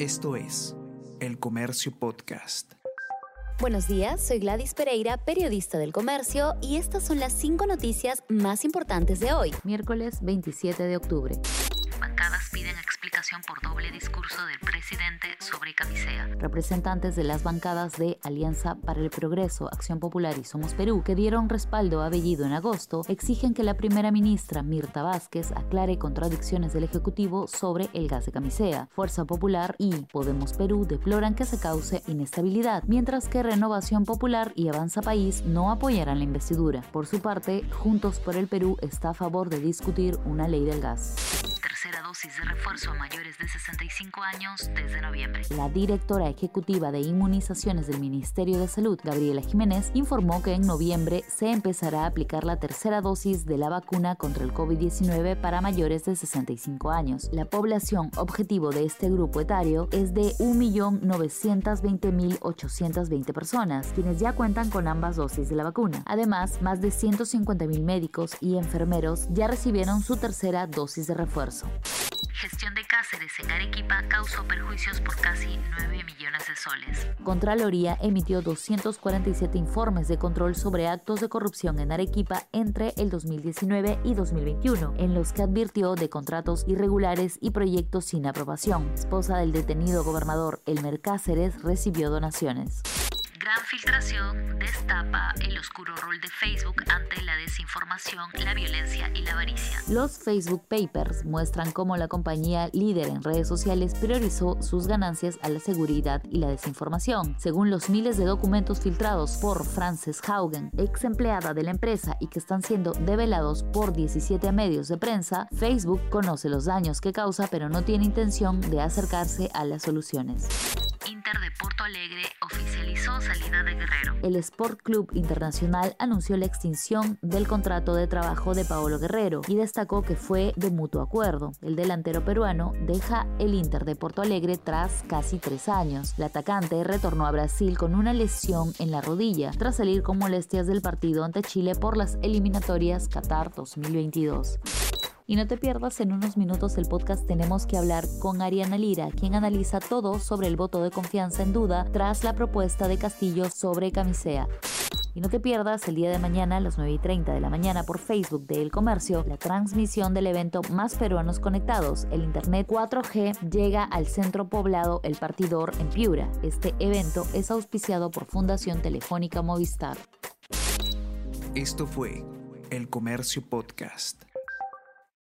Esto es El Comercio Podcast. Buenos días, soy Gladys Pereira, periodista del Comercio, y estas son las cinco noticias más importantes de hoy, miércoles 27 de octubre. Por doble discurso del presidente sobre camisea. Representantes de las bancadas de Alianza para el Progreso, Acción Popular y Somos Perú, que dieron respaldo a Bellido en agosto, exigen que la primera ministra Mirta Vázquez aclare contradicciones del Ejecutivo sobre el gas de camisea. Fuerza Popular y Podemos Perú deploran que se cause inestabilidad, mientras que Renovación Popular y Avanza País no apoyarán la investidura. Por su parte, Juntos por el Perú está a favor de discutir una ley del gas tercera dosis de refuerzo a mayores de 65 años desde noviembre. La directora ejecutiva de inmunizaciones del Ministerio de Salud, Gabriela Jiménez, informó que en noviembre se empezará a aplicar la tercera dosis de la vacuna contra el COVID-19 para mayores de 65 años. La población objetivo de este grupo etario es de 1.920.820 personas, quienes ya cuentan con ambas dosis de la vacuna. Además, más de 150.000 médicos y enfermeros ya recibieron su tercera dosis de refuerzo. Gestión de Cáceres en Arequipa causó perjuicios por casi 9 millones de soles. Contraloría emitió 247 informes de control sobre actos de corrupción en Arequipa entre el 2019 y 2021, en los que advirtió de contratos irregulares y proyectos sin aprobación. Esposa del detenido gobernador Elmer Cáceres recibió donaciones. Filtración destapa el oscuro rol de Facebook ante la desinformación, la violencia y la avaricia. Los Facebook Papers muestran cómo la compañía líder en redes sociales priorizó sus ganancias a la seguridad y la desinformación. Según los miles de documentos filtrados por Frances Haugen, ex empleada de la empresa y que están siendo develados por 17 medios de prensa, Facebook conoce los daños que causa pero no tiene intención de acercarse a las soluciones. Porto Alegre oficializó salida de Guerrero. El Sport Club Internacional anunció la extinción del contrato de trabajo de Paolo Guerrero y destacó que fue de mutuo acuerdo. El delantero peruano deja el Inter de Porto Alegre tras casi tres años. El atacante retornó a Brasil con una lesión en la rodilla tras salir con molestias del partido ante Chile por las eliminatorias Qatar 2022. Y no te pierdas en unos minutos el podcast Tenemos que hablar con Ariana Lira, quien analiza todo sobre el voto de confianza en duda tras la propuesta de Castillo sobre Camisea. Y no te pierdas el día de mañana a las 9 y 30 de la mañana por Facebook de El Comercio la transmisión del evento Más Peruanos Conectados. El Internet 4G llega al centro poblado El Partidor en Piura. Este evento es auspiciado por Fundación Telefónica Movistar. Esto fue El Comercio Podcast.